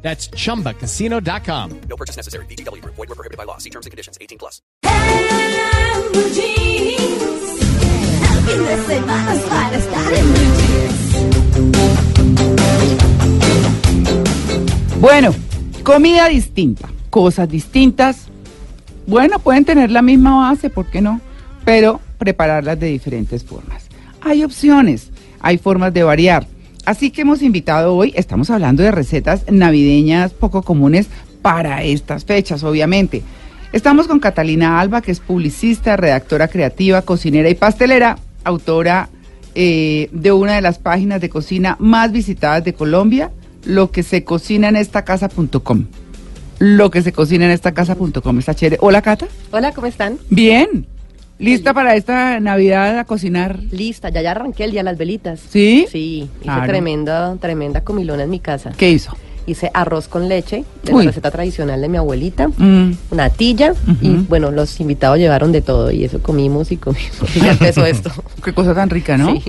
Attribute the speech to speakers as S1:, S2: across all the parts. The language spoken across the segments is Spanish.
S1: That's chumbacasino.com.
S2: No purchase necessary. BGW. Void were prohibited by law. See terms and conditions. 18 plus.
S3: El fin de semana es para estar en Blue Jeans.
S4: Bueno, comida distinta, cosas distintas. Bueno, pueden tener la misma base, ¿por qué no? Pero prepararlas de diferentes formas. Hay opciones, hay formas de variar. Así que hemos invitado hoy, estamos hablando de recetas navideñas poco comunes para estas fechas, obviamente. Estamos con Catalina Alba, que es publicista, redactora creativa, cocinera y pastelera, autora eh, de una de las páginas de cocina más visitadas de Colombia, lo que se cocina en esta casa.com. Lo que se cocina en esta casa.com. Está chévere. Hola, Cata.
S5: Hola, ¿cómo están?
S4: Bien. ¿Lista para esta Navidad a cocinar?
S5: Lista, ya ya arranqué el día de las velitas.
S4: ¿Sí?
S5: Sí, hice
S4: Claro.
S5: tremenda, tremenda comilona en mi casa.
S4: ¿Qué hizo?
S5: Hice arroz con leche, de la receta tradicional de mi abuelita,
S4: Mm.
S5: una tilla, y bueno, los invitados llevaron de todo, y eso comimos y comimos. Y ya empezó esto.
S4: Qué cosa tan rica, ¿no?
S5: Sí.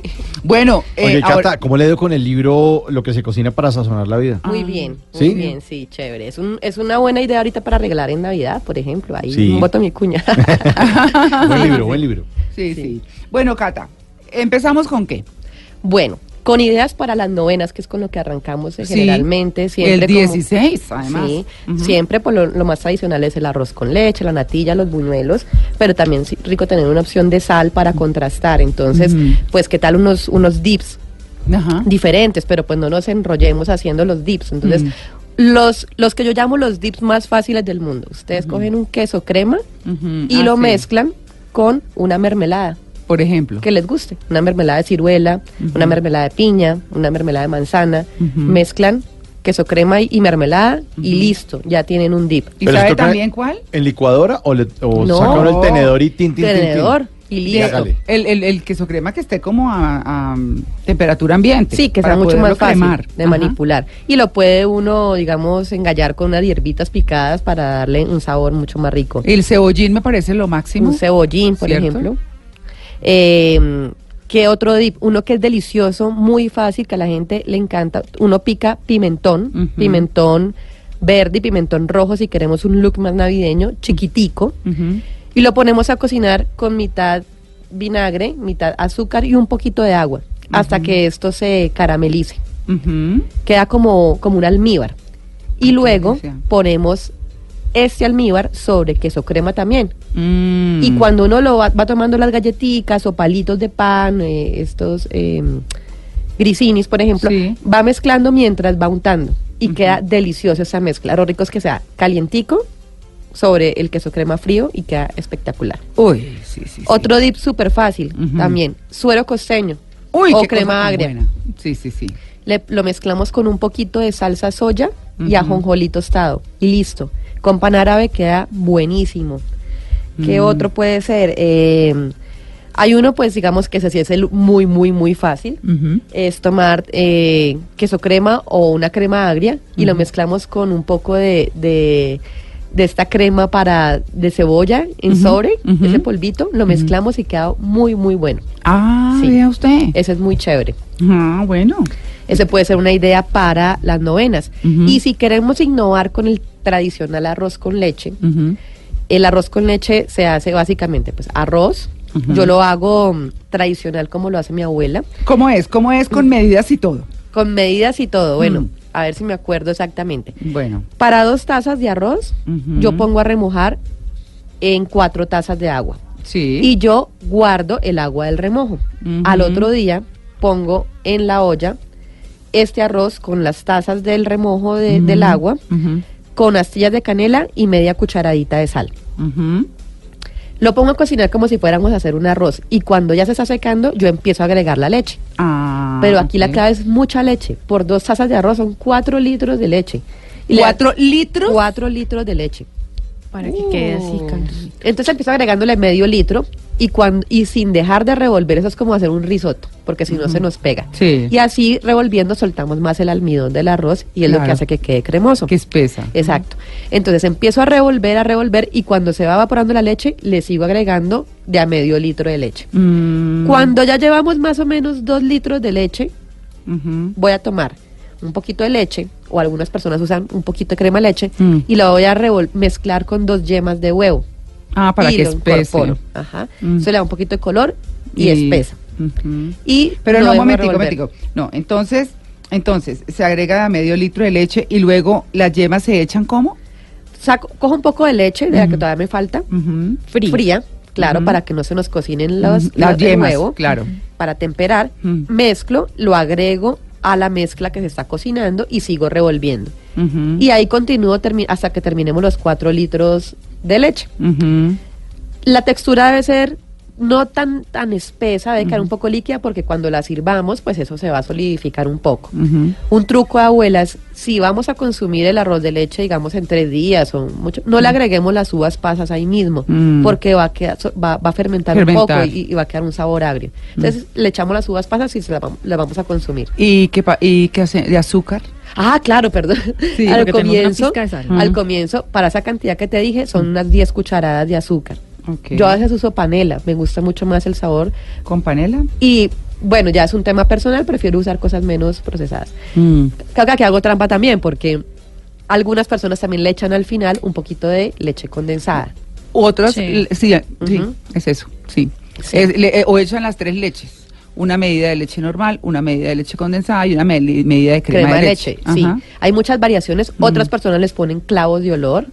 S4: Bueno, eh,
S6: Oye, Cata,
S4: ahora-
S6: ¿cómo le dio con el libro Lo que se cocina para sazonar la vida?
S5: Muy bien, muy
S6: ¿Sí?
S5: bien, sí, chévere. Es, un, es una buena idea ahorita para regalar en Navidad, por ejemplo. Ahí
S6: Sí.
S5: un voto a mi cuña.
S6: buen libro, buen libro.
S4: sí, sí, Bueno, Cata, ¿empezamos con qué?
S5: bueno, con ideas para las novenas, que es con lo que arrancamos eh,
S4: Sí,
S5: generalmente. Siempre
S4: el
S5: como-
S4: 16, además.
S5: Sí, siempre por lo, lo más tradicional es el arroz con leche, la natilla, los buñuelos, pero también rico tener una opción de sal para contrastar. Entonces, pues, ¿qué tal unos, unos dips
S4: Ajá.
S5: diferentes? Pero pues no nos enrollemos haciendo los dips. Entonces,
S4: Mm.
S5: los, los que yo llamo los dips más fáciles del mundo. Ustedes cogen un queso crema y
S4: Ah,
S5: lo
S4: sí.
S5: mezclan con una mermelada
S4: Por ejemplo.
S5: que les guste. Una mermelada de ciruela, una mermelada de piña, una mermelada de manzana.
S4: Ujú.
S5: Mezclan queso crema y, mermelada y listo, ya tienen un dip.
S4: ¿Y
S6: Pero
S4: sabe también cuál?
S6: ¿En licuadora o, le, o
S5: No.
S6: saca uno el tenedor y tin, tin, tin, tin?
S5: Tenedor y listo.
S4: El, el, el queso crema que esté como a, a, um, temperatura ambiente.
S5: Sí, que sea mucho más fácil
S4: cremar.
S5: de
S4: Ajá.
S5: manipular. Y lo puede uno, digamos, engallar con unas hierbitas picadas para darle un sabor mucho más rico.
S4: El cebollín me parece lo máximo.
S5: Un cebollín, por
S4: ¿Cierto?
S5: ejemplo. Eh, ¿Qué otro dip? Uno que es delicioso, muy fácil, que a la gente le encanta. Uno pica pimentón, pimentón verde y pimentón rojo si queremos un look más navideño, chiquitico. Y lo ponemos a cocinar con mitad vinagre, mitad azúcar y un poquito de agua, hasta que esto se caramelice. Queda como, como un almíbar. Y luego ponemos este almíbar sobre queso crema también.
S4: Mm.
S5: Y cuando uno lo va, va tomando las galletitas o palitos de pan, eh, estos eh, grisinis, por ejemplo,
S4: Sí.
S5: va mezclando mientras va untando. Y queda deliciosa esa mezcla. Lo rico es que sea calientico sobre el queso crema frío y queda espectacular.
S4: Uy, sí, sí. sí.
S5: Otro dip súper fácil también, suero costeño
S4: Uy,
S5: o
S4: qué
S5: crema agria.
S4: buena. Sí, sí, sí.
S5: Le- lo mezclamos con un poquito de salsa soya y ajonjolí tostado y listo. Con pan árabe queda buenísimo. ¿Qué
S4: Mm.
S5: otro puede ser? Eh, hay uno, pues digamos que ese sí es el muy, muy, muy fácil. Es tomar eh, queso crema o una crema agria y lo mezclamos con un poco de, de, de esta crema para de cebolla en sobre, ese polvito, lo mezclamos y queda muy, muy bueno.
S4: Ah,
S5: Sí.
S4: vea usted.
S5: Ese es muy chévere.
S4: Ah, bueno.
S5: Ese puede ser una idea para las novenas. Y si queremos innovar con el tradicional arroz con leche. El arroz con leche se hace básicamente pues arroz. Yo lo hago mm, tradicional como lo hace mi abuela,
S4: ¿Cómo es? ¿Cómo es con medidas y todo?
S5: con medidas y todo. Bueno,
S4: Mm.
S5: a ver si me acuerdo exactamente.
S4: Bueno.
S5: Para dos tazas de arroz, yo pongo a remojar en cuatro tazas de agua.
S4: Sí.
S5: Y yo guardo el agua del remojo. Al otro día pongo en la olla este arroz con las tazas del remojo de- del agua. Con astillas de canela y media cucharadita de sal. Lo pongo a cocinar como si fuéramos a hacer un arroz y cuando ya se está secando yo empiezo a agregar la leche.
S4: Ah,
S5: Pero aquí la clave es mucha leche. Por dos tazas de arroz son cuatro litros de leche. Y le da
S4: ¿Cuatro litros?
S5: Cuatro litros de leche.
S7: Para que quede así.
S5: Entonces empiezo agregándole medio litro y, cuando, y sin dejar de revolver, eso es como hacer un risotto, porque si no se nos pega.
S4: Sí.
S5: Y así revolviendo soltamos más el almidón del arroz y es lo que hace que quede cremoso.
S4: Que espesa.
S5: Exacto. Entonces empiezo a revolver, a revolver y cuando se va evaporando la leche, le sigo agregando de a medio litro de leche.
S4: Mm,
S5: Cuando ya llevamos más o menos dos litros de leche, voy a tomar un poquito de leche, o algunas personas usan un poquito de crema de leche,
S4: Mm.
S5: y la voy a mezclar con dos yemas de huevo.
S4: Ah, para
S5: y
S4: que
S5: lo
S4: espese.
S5: Ajá.
S4: Mm.
S5: Eso le da un poquito de color y, espesa.
S4: Ujú.
S5: Y
S4: Pero no, un momentico, momentico. No, entonces, entonces, se agrega a medio litro de leche y luego las yemas se echan ¿cómo?
S5: Saco, cojo un poco de leche, de la que todavía me falta, fría, claro, para que no se nos cocinen los.
S4: Las
S5: los-
S4: yemas,
S5: huevo,
S4: claro.
S5: para temperar, mezclo, lo agrego a la mezcla que se está cocinando y sigo revolviendo. Y ahí continúo hasta que terminemos los cuatro litros de leche. La textura debe ser no tan tan espesa, debe quedar un poco líquida porque cuando la sirvamos, pues eso se va a solidificar un poco. Un truco, abuelas, si vamos a consumir el arroz de leche, digamos, en tres días o mucho, no le agreguemos las uvas pasas ahí mismo,
S4: Mm.
S5: porque va a, quedar, va, va a fermentar,
S4: Fermentar.
S5: un poco y, y va a quedar un sabor agrio. Entonces, le echamos las uvas pasas y se las vamos, las vamos a consumir.
S4: ¿Y qué, y qué hace? ¿De azúcar?
S5: Ah, claro, perdón.
S4: Sí,
S5: al comienzo, al comienzo, para esa cantidad que te dije, son unas 10 cucharadas de azúcar. Yo a veces uso panela, me gusta mucho más el sabor.
S4: ¿Con panela?
S5: Y bueno, ya es un tema personal, prefiero usar cosas menos procesadas.
S4: Mm.
S5: Que hago trampa también, porque algunas personas también le echan al final un poquito de leche condensada.
S4: Otras,
S7: Sí.
S4: es eso, sí.
S5: Sí.
S4: Es- le- eh, o echan las tres leches. Una medida de leche normal, una medida de leche condensada y una medida de crema,
S5: Crema, de leche, sí. Hay muchas variaciones. Otras personas les ponen clavos de olor.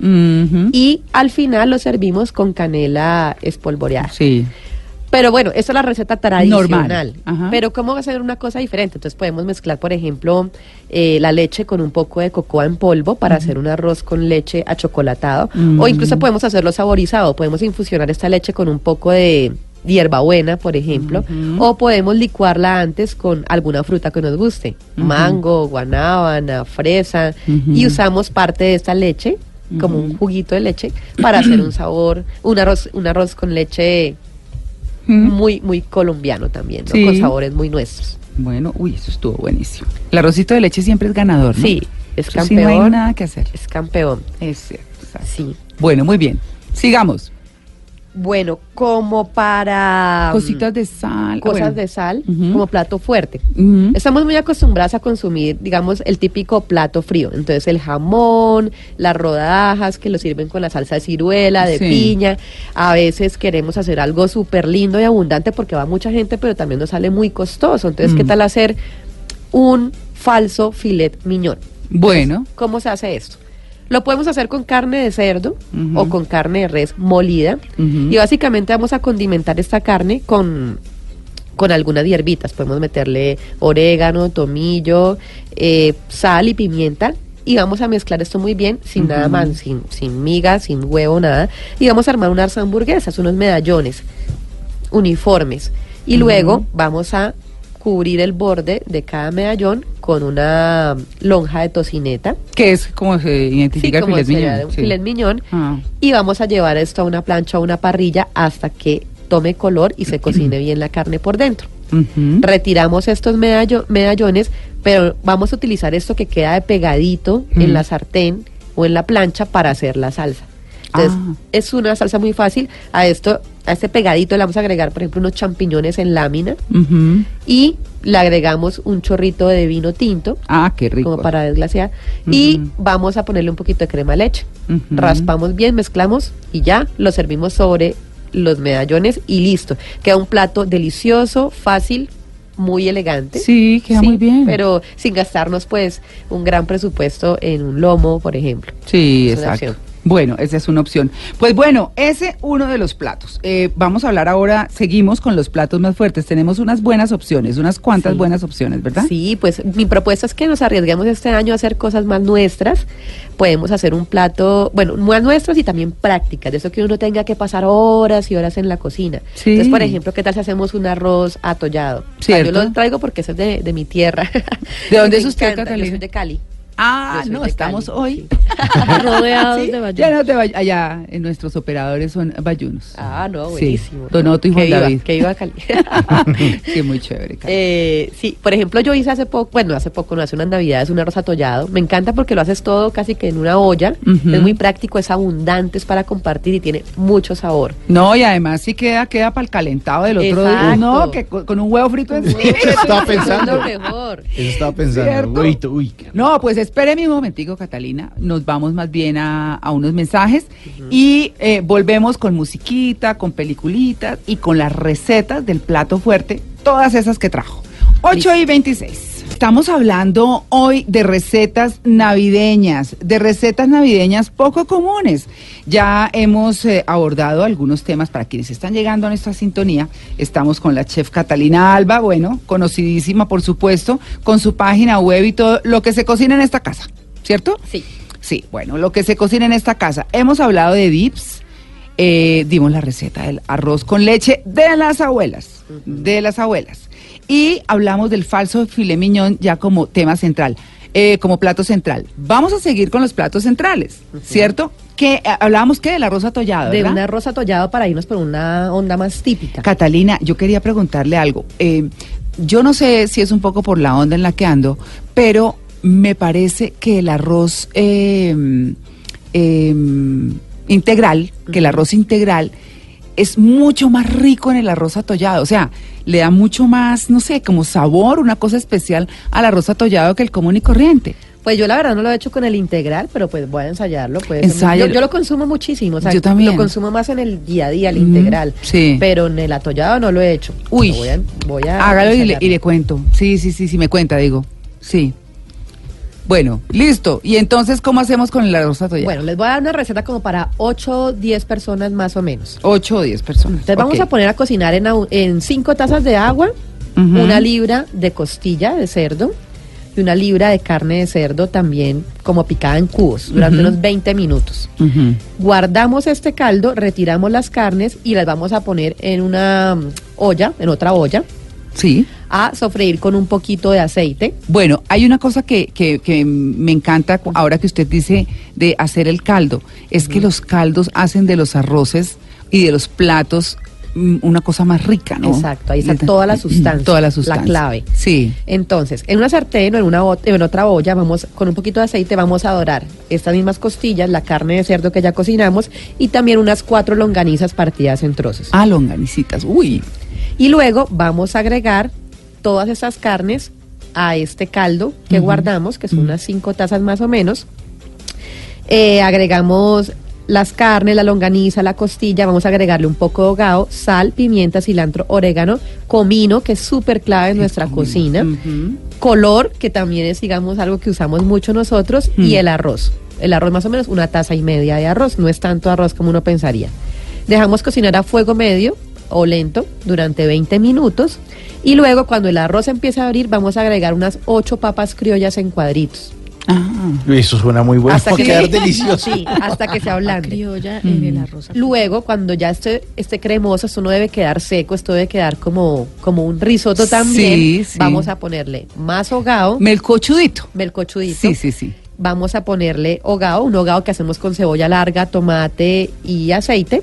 S5: Y al final lo servimos con canela espolvoreada.
S4: Sí.
S5: Pero bueno, esa es la receta tradicional. Pero ¿cómo va a ser una cosa diferente? Entonces podemos mezclar, por ejemplo, eh, la leche con un poco de cocoa en polvo para hacer un arroz con leche achocolatado.
S4: Mm.
S5: O incluso podemos hacerlo saborizado. Podemos infusionar esta leche con un poco de hierbabuena, por ejemplo. O podemos licuarla antes con alguna fruta que nos guste. Mango, guanábana, fresa. Y usamos parte de esta leche como un juguito de leche para hacer un sabor, un arroz, un arroz con leche muy, muy colombiano también, ¿no?
S4: Sí.
S5: Con sabores muy nuestros.
S4: Bueno, uy, eso estuvo buenísimo. El arrocito de leche siempre es ganador, ¿no?
S5: Sí, es
S4: Eso sí, no hay
S5: campeón.
S4: nada que hacer.
S5: Es campeón.
S4: Es cierto. exacto.
S5: Sí.
S4: Bueno, muy bien. Sigamos.
S5: Bueno, como para mm,
S4: Cositas de sal.
S5: cosas
S4: Bueno.
S5: de sal, como plato fuerte. Estamos muy acostumbrados a consumir, digamos, el típico plato frío. Entonces, el jamón, las rodajas que lo sirven con la salsa de ciruela, de
S4: Sí.
S5: piña. A veces queremos hacer algo súper lindo y abundante porque va mucha gente, pero también nos sale muy costoso. Entonces, ¿qué
S4: Mm.
S5: tal hacer un falso filet miñón?
S4: Bueno.
S5: ¿Cómo se hace esto? Lo podemos hacer con carne de cerdo o con carne de res molida. Y básicamente vamos a condimentar esta carne con, con algunas hierbitas. Podemos meterle orégano, tomillo, eh, sal y pimienta. Y vamos a mezclar esto muy bien, sin nada más, sin, sin migas, sin huevo, nada. Y vamos a armar unas hamburguesas, unos medallones uniformes. Y luego vamos a cubrir el borde de cada medallón con una lonja de tocineta.
S4: Que es como se identifica
S5: Sí, como
S4: el filet
S5: de un
S4: sí.
S5: filet miñón.
S4: Ah.
S5: Y vamos a llevar esto a una plancha o una parrilla hasta que tome color y se cocine bien la carne por dentro. Retiramos estos medallo- medallones, pero vamos a utilizar esto que queda de pegadito
S4: Mm.
S5: en la sartén o en la plancha para hacer la salsa. Entonces,
S4: Ah.
S5: es una salsa muy fácil. A esto, a este pegadito le vamos a agregar, por ejemplo, unos champiñones en lámina y le agregamos un chorrito de vino tinto
S4: Ah, qué rico.
S5: como para desglasear. Y vamos a ponerle un poquito de crema de leche. Raspamos bien, mezclamos y ya lo servimos sobre los medallones y listo. Queda un plato delicioso, fácil, muy elegante.
S4: Sí, queda muy bien.
S5: Pero sin gastarnos pues un gran presupuesto en un lomo, por ejemplo.
S4: Sí,
S5: Es
S4: exacto. Bueno, esa es una opción. Pues bueno, ese uno de los platos. Eh, vamos a hablar ahora, seguimos con los platos más fuertes. Tenemos unas buenas opciones, unas cuantas
S5: Sí.
S4: buenas opciones, ¿verdad?
S5: Sí, pues mi propuesta es que nos arriesguemos este año a hacer cosas más nuestras. Podemos hacer un plato, bueno, más nuestras y también prácticas, de eso que uno tenga que pasar horas y horas en la cocina.
S4: Sí.
S5: Entonces, por ejemplo, ¿qué tal si hacemos un arroz atollado? O sea, yo lo traigo porque eso es de, de mi tierra.
S4: ¿De dónde es usted,
S5: encanta,
S4: Catalina?
S5: Yo soy de Cali.
S4: Ah, no, estamos
S5: Cali,
S4: hoy.
S7: Rodeados
S4: Sí,
S7: de bayunos.
S4: Ya no te vay- allá en nuestros operadores son bayunos.
S5: Ah, no,
S4: Sí,
S5: buenísimo.
S4: Donoto y Juan David.
S5: Que iba a Cali.
S4: sí, muy chévere. Cali.
S5: Eh, sí, por ejemplo, yo hice hace poco, bueno, hace poco, no hace unas navidades, un arroz atollado. Me encanta porque lo haces todo casi que en una olla. Es muy práctico, es abundante, es para compartir y tiene mucho sabor.
S4: No, y además sí queda, queda para el calentado del otro día. No, que con, con un huevo frito encima.
S6: Eso estaba
S5: Es lo
S6: pensando.
S5: mejor.
S6: Eso estaba pensando.
S4: ¿Cierto?
S6: Uy, uy,
S4: No, pues espéreme un momentico, Catalina. Nos vamos más bien a, a unos mensajes y eh, volvemos con musiquita, con peliculitas y con las recetas del plato fuerte, todas esas que trajo. 8 y 26. Estamos hablando hoy de recetas navideñas, de recetas navideñas poco comunes. Ya hemos eh, abordado algunos temas para quienes están llegando a nuestra sintonía. Estamos con la chef Catalina Alba, bueno, conocidísima por supuesto, con su página web y todo lo que se cocina en esta casa, ¿cierto?
S5: Sí.
S4: Sí, bueno, lo que se cocina en esta casa. Hemos hablado de dips, eh, dimos la receta del arroz con leche de las abuelas, de las abuelas. Y hablamos del falso filet miñón ya como tema central, eh, como plato central. Vamos a seguir con los platos centrales, ¿cierto? Que eh, hablábamos que del arroz atollado,
S5: De
S4: ¿verdad?
S5: un arroz atollado para irnos por una onda más típica.
S4: Catalina, yo quería preguntarle algo. Eh, yo no sé si es un poco por la onda en la que ando, pero me parece que el arroz eh, eh, integral, que el arroz integral es mucho más rico en el arroz atollado. O sea, le da mucho más, no sé, como sabor, una cosa especial al arroz atollado que el común y corriente.
S5: Pues yo la verdad no lo he hecho con el integral, pero pues voy a ensayarlo. Pues. Yo, yo lo consumo muchísimo, o sea,
S4: Yo también.
S5: lo consumo más en el día a día, el
S4: Ujú,
S5: integral.
S4: sí.
S5: Pero en el atollado no lo he hecho.
S4: Uy,
S5: voy a, voy a
S4: Hágalo y le, y le cuento. Sí, sí, sí, sí, me cuenta, digo. Sí. Bueno, listo. ¿Y entonces cómo hacemos con el arroz atollado?
S5: Bueno, les voy a dar una receta como para 8 o 10 personas más o menos.
S4: 8 o 10 personas.
S5: Entonces vamos a poner a cocinar en, en 5 tazas de agua, una libra de costilla de cerdo y una libra de carne de cerdo también como picada en cubos durante unos 20 minutos. Guardamos este caldo, retiramos las carnes y las vamos a poner en una olla, en otra olla,
S4: Sí.
S5: A sofreír con un poquito de aceite.
S4: Bueno, hay una cosa que, que, que me encanta ahora que usted dice de hacer el caldo, es que los caldos hacen de los arroces y de los platos mm, una cosa más rica, ¿no?
S5: Exacto, ahí está toda la sustancia,
S4: Toda la sustancia.
S5: la clave.
S4: Sí.
S5: Entonces, en una sartén o en, una, en otra olla, vamos con un poquito de aceite, vamos a dorar estas mismas costillas, la carne de cerdo que ya cocinamos y también unas cuatro longanizas partidas en trozos.
S4: Ah, longanicitas. Uy.
S5: Y luego vamos a agregar todas esas carnes a este caldo que guardamos, que son unas cinco tazas más o menos. Eh, agregamos las carnes, la longaniza, la costilla, vamos a agregarle un poco de hogao, sal, pimienta, cilantro, orégano, comino, que es súper clave en nuestra cocina, color, que también es, digamos, algo que usamos mucho nosotros, y
S4: Mm.
S5: el arroz. El arroz más o menos una taza y media de arroz, no es tanto arroz como uno pensaría. Dejamos cocinar a fuego medio o lento durante 20 minutos y luego cuando el arroz empiece a abrir vamos a agregar unas 8 papas criollas en cuadritos.
S4: Ah.
S6: Eso suena muy bueno.
S5: Hasta que
S6: quedar delicioso.
S5: Sí, hasta que se ablande.
S7: criolla en el arroz.
S5: Luego, cuando ya esté, esté cremoso, esto no debe quedar seco, esto debe quedar como, como un risotto también.
S4: Sí, sí.
S5: Vamos a ponerle más hogao,
S4: Melcochudito.
S5: melcochudito.
S4: Sí, sí, sí.
S5: Vamos a ponerle hogao, un hogao que hacemos con cebolla larga, tomate y aceite.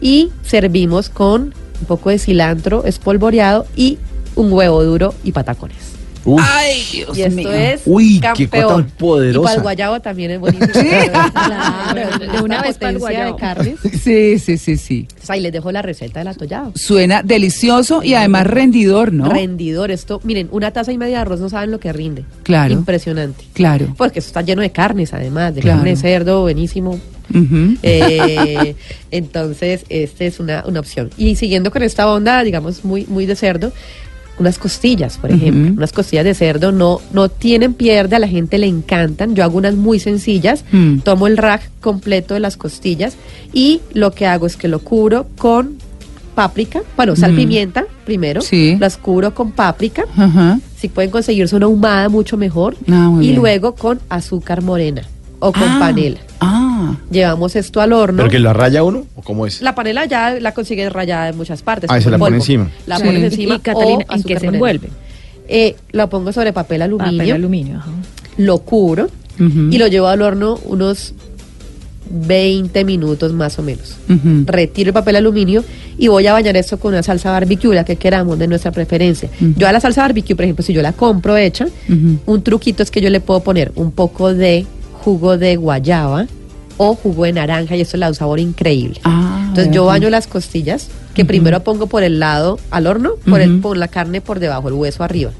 S5: Y servimos con un poco de cilantro espolvoreado y un huevo duro y patacones.
S6: Uf.
S4: Ay, Dios
S5: y esto
S4: mío.
S5: es
S6: Uy, qué cosa tan poderosa.
S5: Y para el guayabo también es buenísimo.
S7: Claro, de una vez para el
S5: de carnes.
S4: Sí, sí, sí, sí.
S5: Entonces, ahí les dejo la receta del atollado.
S4: Suena delicioso y además rendidor, ¿no?
S5: Rendidor, esto, miren, una taza y media de arroz no saben lo que rinde.
S4: Claro.
S5: Impresionante.
S4: Claro.
S5: Porque eso está lleno de carnes, además, de
S4: Claro.
S5: carne de cerdo, buenísimo. Eh, entonces, esta es una, una opción. Y siguiendo con esta onda, digamos, muy, muy de cerdo, unas costillas, por ejemplo. Unas costillas de cerdo no, no tienen pierde, a la gente le encantan. Yo hago unas muy sencillas.
S4: Mm.
S5: Tomo el rack completo de las costillas y lo que hago es que lo cubro con páprica, bueno, sal,
S4: Mm.
S5: pimienta primero.
S4: Sí.
S5: Las cubro con páprica. Si pueden conseguirse una ahumada, mucho mejor.
S4: Ah,
S5: y
S4: bien.
S5: luego con azúcar morena o con
S4: Ah,
S5: panela.
S4: Ah.
S5: Llevamos esto al horno.
S6: ¿Pero que lo raya uno? ¿O cómo es?
S5: La panela ya la consigues rayada en muchas partes.
S6: Ah, se la pone encima.
S5: La
S4: Sí.
S5: pones encima.
S7: Y Catalina,
S5: o
S7: ¿en qué se envuelve?
S5: Eh, lo pongo sobre papel aluminio,
S7: Papel aluminio. ajá.
S5: lo cubro y lo llevo al horno unos 20 minutos más o menos. Retiro el papel aluminio y voy a bañar esto con una salsa barbecue, la que queramos, de nuestra preferencia. Yo a la salsa barbecue, por ejemplo, si yo la compro hecha, un truquito es que yo le puedo poner un poco de jugo de guayaba o jugo de naranja y eso le da un sabor increíble.
S4: Ah,
S5: Entonces yo
S4: vea.
S5: baño las costillas, que primero pongo por el lado al horno, por, el, por la carne por debajo, el hueso arriba.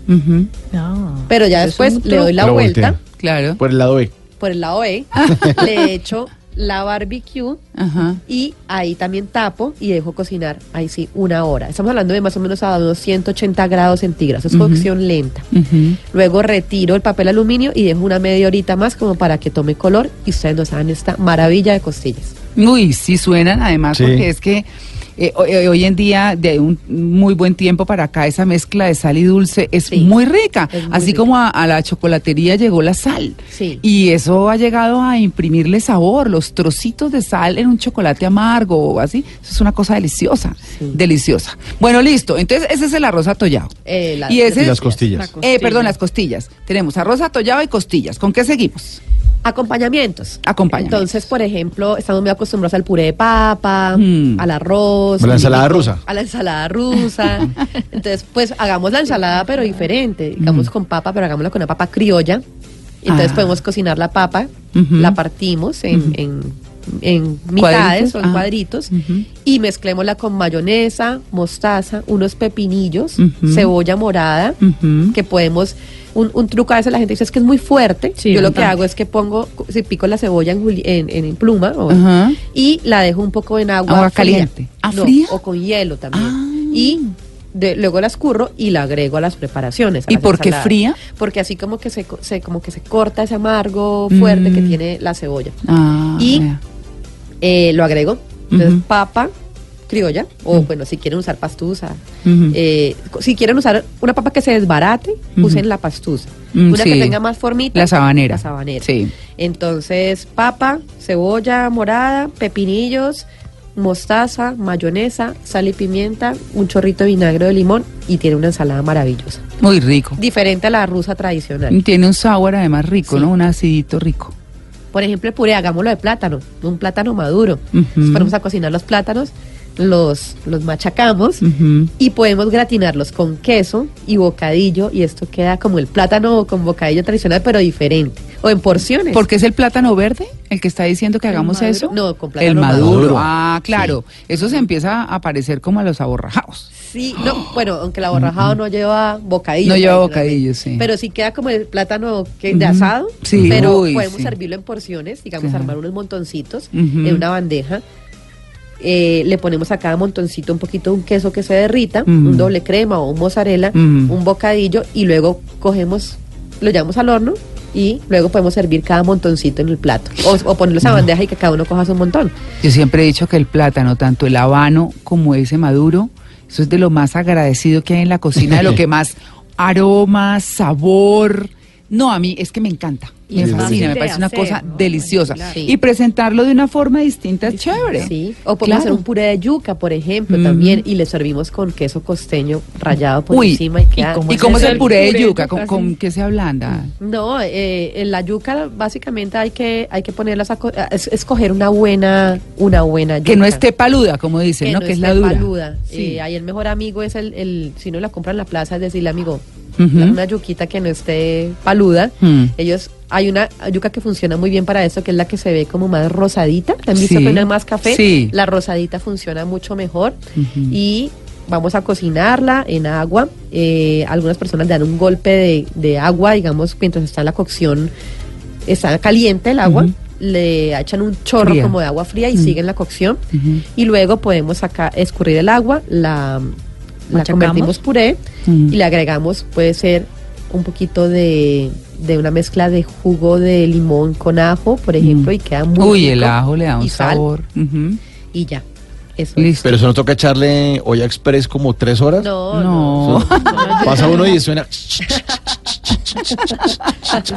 S7: No.
S5: Pero ya
S7: Es
S5: después le doy la vuelta
S6: voltea.
S4: Claro.
S6: Por el lado B.
S5: por el lado E, le echo la barbecue
S4: Ajá.
S5: y ahí también tapo y dejo cocinar, ahí sí, una hora. Estamos hablando de más o menos a unos 180 grados centígrados, es
S4: Ujú.
S5: cocción lenta. Luego retiro el papel aluminio y dejo una media horita más como para que tome color y ustedes nos hagan esta maravilla de costillas.
S4: Uy, sí suenan además
S6: Sí.
S4: porque es que eh, hoy, hoy en día de un muy buen tiempo para acá esa mezcla de sal y dulce es
S5: Sí,
S4: muy rica,
S5: es muy
S4: así
S5: rica.
S4: como a, a la chocolatería llegó la sal.
S5: Sí.
S4: Y eso ha llegado a imprimirle sabor, los trocitos de sal en un chocolate amargo o así, eso es una cosa deliciosa,
S5: Sí.
S4: deliciosa. Bueno, listo, entonces ese es el arroz atollado.
S5: Eh, la-
S4: Y ese-
S6: Y las costillas.
S4: Eh, perdón, las costillas. Tenemos arroz atollado y costillas. ¿Con qué seguimos?
S5: Acompañamientos.
S4: Acompañamientos.
S5: Entonces, por ejemplo, estamos muy acostumbrados al puré de papa,
S4: Mm.
S5: al arroz.
S6: A la ensalada rusa.
S5: A la ensalada rusa. Entonces, pues hagamos la ensalada, pero diferente. Digamos con papa, pero hagámosla con una papa criolla. Entonces
S4: Ah.
S5: podemos cocinar la papa, la partimos en, en, en mitades
S4: ¿Cuadritos?
S5: o en
S4: Ah.
S5: cuadritos
S4: Ujú.
S5: y mezclémosla con mayonesa, mostaza, unos pepinillos, cebolla morada, que podemos un, un truco a veces la gente dice es que es muy fuerte
S7: Sí,
S5: yo lo que hago es que pongo si pico la cebolla en, en, en- pluma o- y la dejo un poco en agua,
S4: caliente. ¿Ah,
S5: No,
S4: fría?
S5: o con hielo también
S4: Ah.
S5: y de- luego la escurro y la agrego a las preparaciones a
S4: ¿Y
S5: las
S4: por qué fría?
S5: porque así como que se, se- como que se corta ese amargo fuerte que
S4: Mm.
S5: tiene la cebolla
S4: Ah,
S5: Y-. Eh, lo agrego entonces papa criolla o bueno si quieren usar pastusa eh, si quieren usar una papa que se desbarate, usen la pastusa.
S4: Mm,
S5: una
S4: sí.
S5: que tenga más formita.
S4: La sabanera.
S5: La sabanera.
S4: Sí.
S5: Entonces, papa, cebolla morada, pepinillos, mostaza, mayonesa, sal y pimienta, un chorrito de vinagre de limón y tiene una ensalada maravillosa.
S4: Muy rico.
S5: Diferente a la rusa tradicional.
S4: Tiene un sabor además rico,
S5: Sí.
S4: ¿no? Un acidito rico.
S5: Por ejemplo, el puré, hagámoslo de plátano, un plátano maduro. Entonces, ponemos a cocinar los plátanos, los, los machacamos y podemos gratinarlos con queso y bocadillo y esto queda como el plátano con bocadillo tradicional pero diferente o en porciones.
S4: ¿Por qué es el plátano verde el que está diciendo que hagamos
S7: maduro?
S4: eso?
S5: No, con
S4: El
S5: plátano
S4: maduro.
S6: maduro.
S4: Ah, claro. Eso se empieza a parecer como a los aborrajados.
S5: Sí, no, bueno, aunque el aborrajado no lleva bocadillo.
S4: No lleva bocadillo, sí.
S5: Pero sí queda como el plátano que de asado.
S4: Sí,
S5: pero
S4: uy,
S5: podemos
S4: sí.
S5: servirlo en porciones, digamos,
S4: Claro.
S5: armar unos montoncitos en una bandeja. Eh, le ponemos a cada montoncito un poquito de un queso que se derrita, un doble crema o un mozzarella,
S4: Ujú.
S5: un bocadillo y luego cogemos, lo llevamos al horno y luego podemos servir cada montoncito en el plato. O, o ponerlo en esa bandeja y que cada uno coja su montón.
S4: Yo siempre he dicho que el plátano, tanto el habano como ese maduro, eso es de lo más agradecido que hay en la cocina, de lo que más aroma, sabor. No, a mí es que me encanta.
S5: Y
S4: Me
S5: es
S4: fascina, me parece una
S7: hacer,
S4: cosa
S7: ¿no?
S4: deliciosa.
S5: Claro.
S4: Y presentarlo de una forma distinta es chévere.
S5: Sí, o podemos
S4: Claro.
S5: hacer un puré de yuca, por ejemplo, también, y le servimos con queso costeño rallado por
S4: Uy,
S5: encima y queda...
S4: ¿Y cómo es el puré de yuca? ¿Con, qué se ablanda?
S5: No, eh, en la yuca básicamente hay que hay que ponerlas a co- es- escoger una buena una buena yuca.
S4: Que no esté paluda, como dicen,
S5: que
S4: ¿no?
S5: no
S4: que es
S5: esté
S4: la dura.
S5: paluda.
S4: Sí.
S5: Eh, ahí el mejor amigo es el, el si no la compra en la plaza es decirle amigo Una yuquita que no esté paluda.
S4: Mm.
S5: Ellos hay una yuca que funciona muy bien para esto que es la que se ve como más rosadita. También
S4: Sí.
S5: se pone más café.
S4: Sí.
S5: La rosadita funciona mucho mejor y vamos a cocinarla en agua. Eh, algunas personas dan un golpe de, de agua, digamos, mientras está la cocción, está caliente el agua, le echan un chorro
S4: Fría.
S5: como de agua fría y siguen la cocción. Y luego podemos sacar, escurrir el agua, la, la convertimos puré
S4: Ujú.
S5: y le agregamos, puede ser un poquito de, de una mezcla de jugo de limón con ajo, por ejemplo, y queda muy
S4: Uy, el ajo le da un
S5: Y sal,
S4: sabor.
S5: Y ya. Eso es.
S4: Listo.
S6: Pero eso no toca echarle olla express como tres horas.
S5: No,
S4: No.
S5: no.
S6: Pasa uno y suena.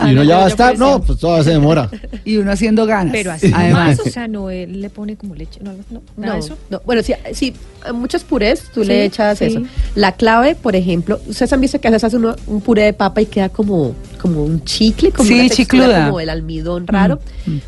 S6: Y uno ya va a estar, no, pues todo se demora.
S4: Y uno haciendo ganas.
S7: Pero así
S4: además.
S7: más, o sea, no él le pone como leche, no, no, nada
S5: No,
S7: eso.
S5: no. Bueno, sí, sí, a muchos purés tú
S7: Sí,
S5: le echas
S7: sí.
S5: eso. La clave, por ejemplo, ustedes han visto que a veces hace uno un puré de papa y queda como, como un chicle, como
S4: Sí,
S5: una textura como el almidón raro.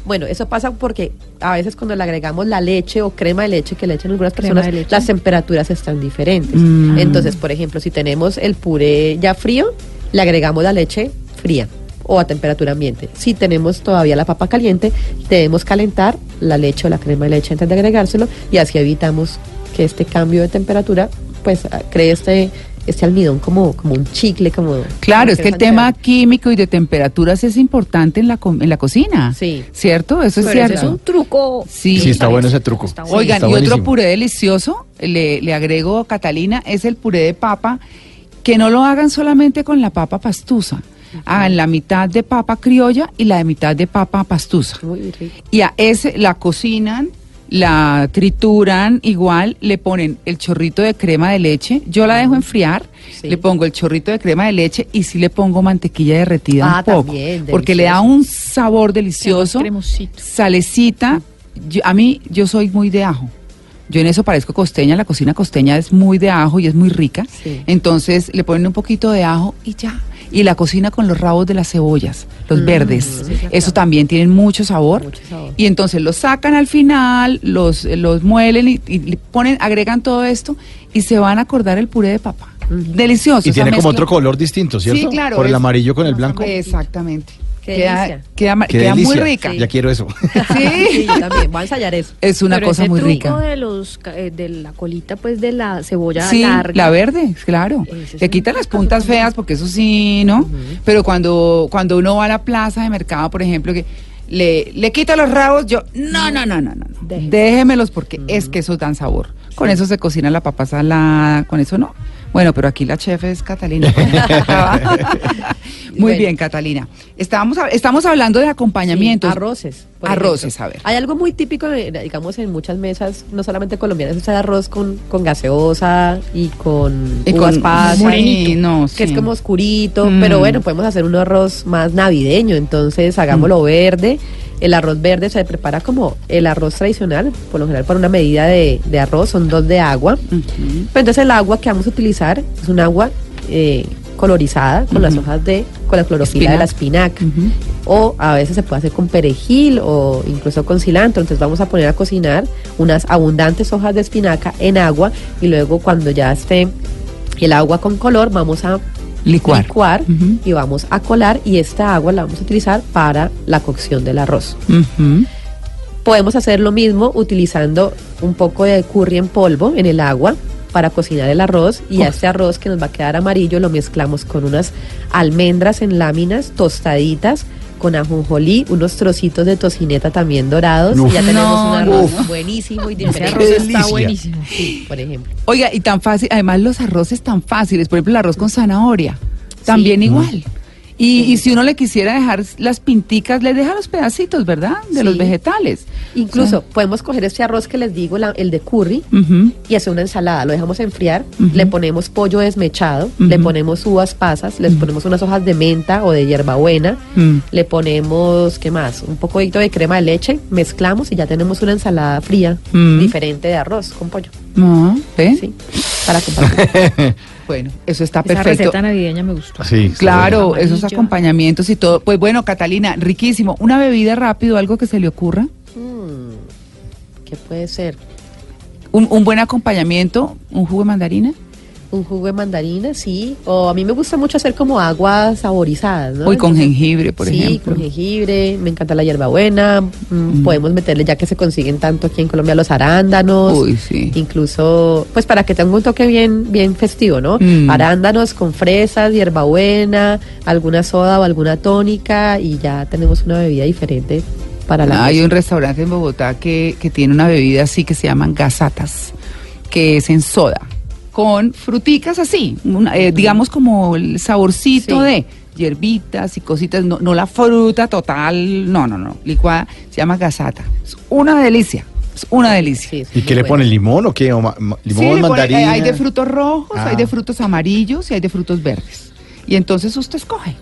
S5: Bueno, eso pasa porque a veces cuando le agregamos la leche o crema de leche que le echan algunas personas, las temperaturas están diferentes.
S4: Mm.
S5: Entonces, por ejemplo, si tenemos el puré ya frío, le agregamos la leche fría o a temperatura ambiente. Si tenemos todavía la papa caliente, debemos calentar la leche o la crema de leche antes de agregárselo y así evitamos que este cambio de temperatura pues ah, cree este este almidón como como un chicle como
S4: Claro,
S5: como
S4: es que el tema químico y de temperaturas es importante en la, co- en la cocina.
S5: Sí.
S4: ¿Cierto? Eso es
S7: ese
S4: cierto.
S7: es un truco.
S4: Sí.
S6: Sí, está bueno ese truco.
S7: Está bueno.
S4: Oigan,
S6: Está
S4: y otro puré delicioso, le, le agrego, Catalina, es el puré de papa, que no lo hagan solamente con la papa pastusa. Hagan la mitad de papa criolla y la de mitad de papa pastusa.
S5: Muy rico.
S4: Y a ese la cocinan, la trituran igual, le ponen el chorrito de crema de leche. Yo la dejo enfriar,
S5: Sí.
S4: le pongo el chorrito de crema de leche y sí le pongo mantequilla derretida
S5: Ah,
S4: un poco.
S5: también,
S4: porque le da un sabor delicioso.
S7: cremosito.
S4: Salecita. Yo- a mí, yo soy muy de ajo. Yo en eso parezco costeña, la cocina costeña es muy de ajo y es muy rica.
S5: Sí.
S4: Entonces le ponen un poquito de ajo y ya. Y la cocina con los rabos de las cebollas, los verdes. Eso también tienen mucho sabor.
S5: Mucho sabor.
S4: Y entonces los sacan al final, los, los muelen y, y le ponen, agregan todo esto y se van a acordar el puré de papa. Delicioso.
S6: Y tiene como otro color distinto, ¿cierto?
S4: Sí, claro.
S6: Por el
S4: es-
S6: amarillo con el blanco.
S4: Exactamente.
S5: Qué
S4: queda,
S5: delicia.
S4: queda, ma-
S6: Qué
S4: queda muy rica.
S6: Ya quiero eso.
S5: Sí,
S4: Sí.
S5: yo también. Voy a ensayar eso.
S4: Es una
S7: Pero
S4: cosa
S7: ese
S4: muy
S7: truco
S4: rica.
S7: de los eh, de la colita pues de la cebolla
S4: Sí,
S7: larga.
S4: la verde, claro.
S7: Ese
S4: Le quitan las puntas
S7: también.
S4: feas porque eso sí, ¿no? Pero cuando, cuando uno va a la plaza de mercado, por ejemplo, que le, le quita los rabos, yo, no, no, no, no, no. no.
S7: Déjeme.
S4: Déjemelos porque es que eso dan sabor. Con eso se cocina la papa salada, con eso no. Bueno, pero aquí la chef es Catalina. Muy
S5: Bueno.
S4: bien, Catalina. Estábamos, estamos hablando de acompañamientos.
S5: Sí, arroces.
S4: Arroces, a ver.
S5: Hay algo muy típico, digamos, en muchas mesas, no solamente colombianas, es el arroz con, con gaseosa y con
S4: Y
S5: uvas
S4: con-
S5: pasas.
S4: No,
S5: que
S4: sí.
S5: es como oscurito,
S4: Mm.
S5: pero bueno, podemos hacer un arroz más navideño, entonces
S4: Mm.
S5: hagámoslo verde. El arroz verde se prepara como el arroz tradicional, por lo general por una medida de, de arroz, son dos de agua. Pero entonces el agua que vamos a utilizar es un agua eh, colorizada con las hojas de, con la clorofila de la espinaca. O a veces se puede hacer con perejil o incluso con cilantro. Entonces vamos a poner a cocinar unas abundantes hojas de espinaca en agua y luego cuando ya esté el agua con color vamos a
S4: Licuar.
S5: licuar y vamos a colar y esta agua la vamos a utilizar para la cocción del arroz. Podemos hacer lo mismo utilizando un poco de curry en polvo en el agua para cocinar el arroz y a este arroz que nos va a quedar amarillo lo mezclamos con unas almendras en láminas tostaditas con ajonjolí, unos trocitos de tocineta también dorados
S6: Uf.
S5: y ya tenemos
S4: No,
S5: un arroz
S4: no.
S5: buenísimo y
S7: Ese
S5: diferente.
S7: arroz
S6: delicia.
S7: está buenísimo.
S5: Sí, por ejemplo.
S4: Oiga, y tan fácil, además los arroces tan fáciles, por ejemplo el arroz con zanahoria, también igual. Y, y si uno le quisiera dejar las pinticas, le deja los pedacitos, ¿verdad? De los vegetales.
S5: Incluso podemos coger este arroz que les digo, la- el de curry, y hacer una ensalada. Lo dejamos enfriar, le ponemos pollo desmechado, le ponemos uvas pasas, le ponemos unas hojas de menta o de hierbabuena, le ponemos, ¿qué más? Un poquito de crema de leche, mezclamos y ya tenemos una ensalada fría diferente de arroz con pollo.
S4: ¿ve?
S5: Sí, para compartir.
S4: Bueno, eso está
S7: Esa
S4: perfecto.
S7: receta navideña me gustó.
S6: Sí,
S4: Claro, esos acompañamientos y todo. Pues bueno, Catalina, riquísimo. Una bebida rápido, algo que se le ocurra.
S5: Mm, ¿Qué puede ser?
S4: Un, un buen acompañamiento, un jugo de mandarina.
S5: Un jugo de mandarina, sí. O a mí me gusta mucho hacer como aguas saborizadas, ¿no?
S4: Hoy con jengibre, por
S5: sí,
S4: ejemplo.
S5: con jengibre, me encanta la hierbabuena, mm, podemos meterle ya que se consiguen tanto aquí en Colombia los arándanos,
S4: Uy, sí.
S5: incluso pues para que tenga un toque bien bien festivo, ¿no?
S4: Mm.
S5: Arándanos con fresas, hierbabuena, alguna soda o alguna tónica y ya tenemos una bebida diferente para la
S4: Hay
S5: mesa.
S4: un restaurante en Bogotá que, que tiene una bebida así que se llaman gasatas, que es en soda, con fruticas así, una- eh, digamos como el saborcito
S5: Sí.
S4: de hierbitas y cositas, no, no la fruta total, no, no, no, licuada, se llama gasata. Es una delicia, es una delicia.
S5: Sí, es
S6: ¿Y qué le
S5: bueno.
S6: ponen? ¿Limón o qué? ¿O ma- ma-
S4: Sí,
S6: ¿Limón,
S4: pone-
S6: mandarina?
S4: eh, hay de frutos rojos,
S6: Ah.
S4: hay de frutos amarillos y hay de frutos verdes. Y entonces usted escoge.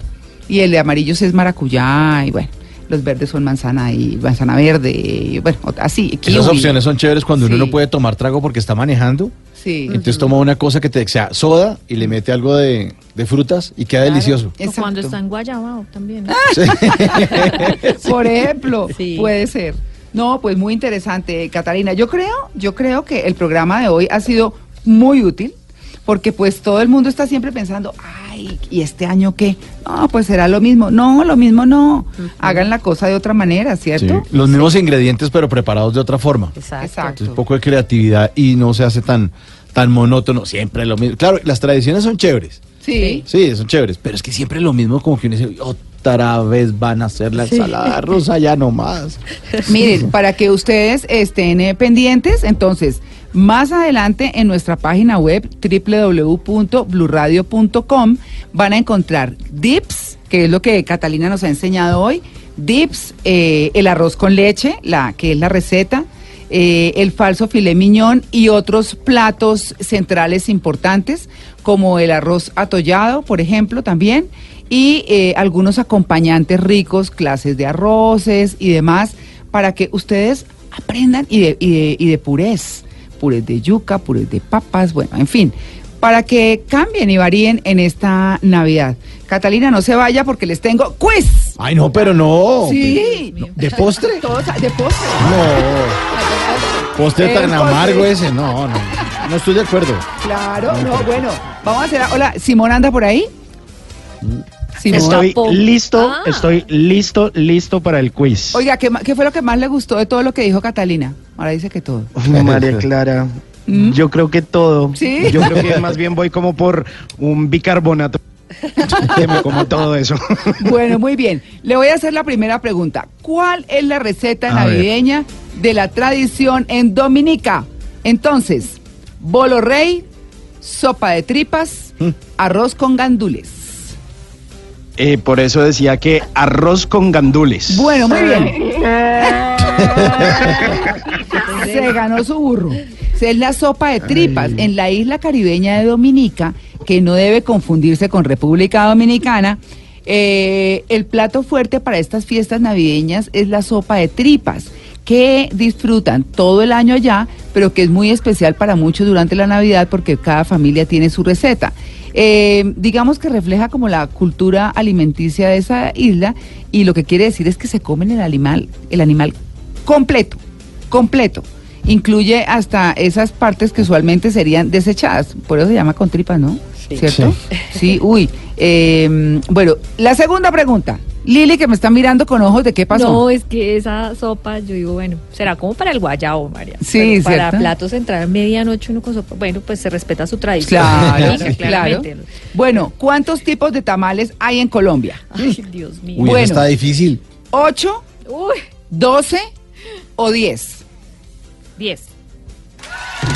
S4: Y el de amarillos es maracuyá y bueno, los verdes son manzana y manzana verde y bueno, así.
S6: Esas
S4: kiwi.
S6: opciones son chéveres cuando uno
S4: Sí.
S6: no puede tomar trago porque está manejando.
S4: Sí.
S6: Entonces toma una cosa que te sea soda y le mete algo de, de frutas y queda delicioso.
S7: O cuando está en Guayabao también. ¿no?
S4: Por ejemplo,
S7: Sí.
S4: puede ser. No, pues muy interesante, Catalina. Yo creo, yo creo que el programa de hoy ha sido muy útil porque pues todo el mundo está siempre pensando, ay, ¿y este año qué? No, pues será lo mismo. No, lo mismo no. Hagan la cosa de otra manera,
S6: Sí,
S4: ¿cierto?
S6: Los mismos ingredientes pero preparados de otra forma.
S5: Exacto.
S4: Exacto.
S6: Entonces, un poco de creatividad y no se hace tan, tan monótono, siempre lo mismo. Claro, las tradiciones son chéveres.
S4: Sí.
S6: Sí, son chéveres, pero es que siempre lo mismo como que uno dice, otra vez van a hacer la ensalada rusa ya nomás.
S4: Miren, para que ustedes estén eh, pendientes, entonces, más adelante en nuestra página web www.bluradio.com van a encontrar dips, que es lo que Catalina nos ha enseñado hoy, dips, eh, el arroz con leche, la que es la receta, eh, el falso filé miñón y otros platos centrales importantes, como el arroz atollado, por ejemplo, también, y eh, algunos acompañantes ricos, clases de arroces y demás, para que ustedes aprendan y de, y de, y de purés, purés de yuca, purés de papas, bueno, en fin, para que cambien y varíen en esta Navidad. Catalina, no se vaya porque les tengo quiz.
S6: Ay, no, pero no.
S4: Sí.
S6: No, ¿De postre?
S4: Todos de postre.
S6: No. Postre tan amargo ese, no, no. No estoy de acuerdo.
S4: Claro, no, bueno, vamos a hacer. Hola, Simón anda por ahí. Simón.
S8: Estoy listo,
S7: Ah.
S8: estoy listo, listo para el quiz.
S4: Oiga, ¿qué, ma- qué fue lo que más le gustó de todo lo que dijo Catalina? Ahora dice que todo.
S8: María Clara,
S4: ¿Mm?
S8: yo creo que todo.
S4: ¿Sí?
S8: Yo creo que más bien voy como por un bicarbonato. que me como todo eso.
S4: Bueno, muy bien. Le voy a hacer la primera pregunta. ¿Cuál es la receta
S6: A ver.
S4: navideña de la tradición en Dominica? Entonces, bolo rey, sopa de tripas,
S6: Mm.
S4: arroz con gandules.
S8: Eh, por eso decía que arroz con gandules.
S4: Bueno, muy bien. Se ganó su burro. Es la sopa de tripas en la isla caribeña de Dominica, que no debe confundirse con República Dominicana. eh, el plato fuerte para estas fiestas navideñas es la sopa de tripas, que disfrutan todo el año allá, pero que es muy especial para muchos durante la Navidad porque cada familia tiene su receta. Eh, digamos que refleja como la cultura alimenticia de esa isla y lo que quiere decir es que se comen el animal, el animal completo, completo. Incluye hasta esas partes que usualmente serían desechadas, por eso se llama con tripas, ¿no?
S5: Sí.
S4: ¿Cierto? Sí, uy. eh, bueno, la segunda pregunta. Lili, que me está mirando con ojos de qué pasó.
S7: No, es que esa sopa, yo digo, bueno, será como para el guayabo, María.
S4: Sí,
S7: Pero para platos entrar a medianoche uno con sopa, bueno, pues se respeta su tradición.
S4: Claro,
S7: Sí,
S4: claro.
S7: claramente.
S4: Bueno, ¿cuántos tipos de tamales hay en Colombia?
S7: Ay, Dios mío.
S6: Uy,
S4: Bueno.
S6: eso está difícil.
S4: ¿Ocho,
S7: Uy,
S4: doce o diez?
S7: 10.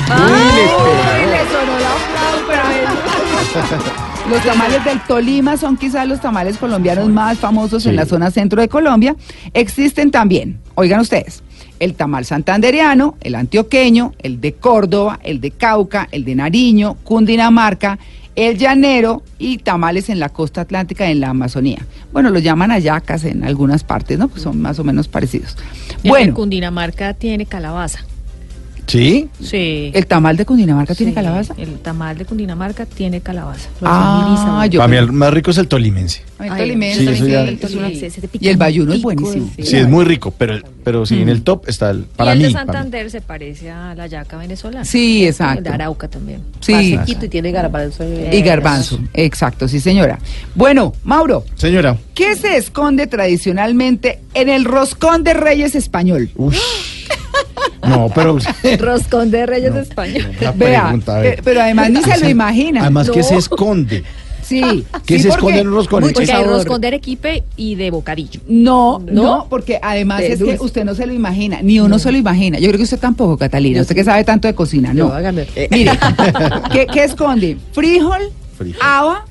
S4: Los tamales del Tolima son quizás los tamales colombianos más famosos en la zona centro de Colombia. Existen también, oigan ustedes, el tamal santandereano, el antioqueño, el de Córdoba, el de Cauca, el de Nariño, Cundinamarca, el llanero y tamales en la costa atlántica en la Amazonía. Bueno, los llaman ayacas en algunas partes, ¿no? Pues son más o menos parecidos. Bueno,
S7: Cundinamarca tiene calabaza.
S6: ¿Sí?
S7: Sí.
S4: ¿el tamal de Cundinamarca tiene calabaza?
S7: El tamal de Cundinamarca tiene calabaza. Lo hacen muy
S4: Ah, yo
S6: Para mí el más rico es el tolimense.
S4: El
S7: Ay,
S4: tolimense,
S6: Sí, eso ya-
S7: el ese- ese
S4: Y el bayuno es
S7: picantico,
S4: buenísimo.
S6: Sí, es muy rico, pero, pero sí, en el top está el, para
S7: y el
S6: mí.
S7: de
S6: para mí.
S7: Santander se parece a la yaca venezolana.
S4: Sí,
S7: El
S4: exacto.
S7: de Arauca también.
S4: Sí.
S5: Y tiene garbanzo.
S4: Y garbanzo, exacto, sí señora. Bueno, Mauro,
S6: Señora.
S4: ¿qué se esconde tradicionalmente en el roscón de Reyes español?
S6: Uy. No, pero.
S7: Roscón de Reyes Español.
S6: La
S4: Vea,
S6: pregunta,
S4: eh, pero además ni se lo imagina.
S6: Además, ¿qué
S7: No.
S6: se esconde?
S4: Sí.
S6: ¿Qué
S4: sí,
S6: se esconde en un roscón?
S7: Porque hay roscón de Arequipe y de Bocadillo.
S4: No, no,
S7: ¿No?
S4: porque además
S7: De
S4: es
S7: dulce.
S4: que usted no se lo imagina, ni uno se lo imagina. Yo creo que usted tampoco, Catalina, usted que sabe tanto de cocina,
S5: No,
S4: no.
S5: hágame.
S4: Mire, ¿qué, qué esconde? ¿Frijol,
S6: Frijol.
S4: haba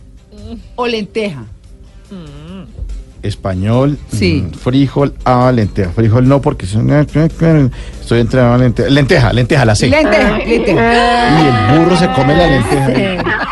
S4: o lenteja?
S6: Español,
S4: Sí.
S6: mm, frijol, ah, lenteja. Frijol no, porque estoy entre ah, lenteja. Lenteja, lenteja, la sé.
S4: Lenteja, lenteja.
S6: Y el burro se come la lenteja.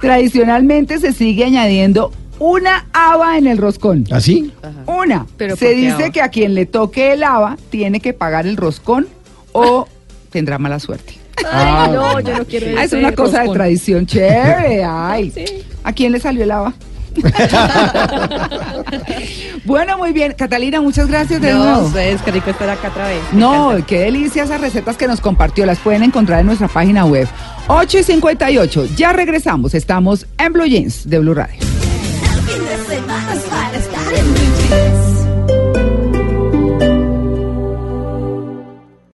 S4: Tradicionalmente se sigue añadiendo una haba en el roscón.
S6: ¿Así?
S4: Una.
S7: Pero
S4: Se
S7: ¿por qué
S4: dice
S7: haba?
S4: que a quien le toque el haba tiene que pagar el roscón o tendrá mala suerte.
S7: Ay, no, yo no quiero
S4: Ah, es una cosa de tradición chévere. Ay.
S7: Sí.
S4: ¿A quién le salió el haba? bueno, muy bien. Catalina, muchas gracias de
S5: no,
S4: nuevo.
S5: ustedes, qué rico estar acá otra vez.
S4: No, qué delicia esas recetas que nos compartió. Las pueden encontrar en nuestra página web. 8 y 58. Ya regresamos. Estamos en Blue Jeans de Blue Radio.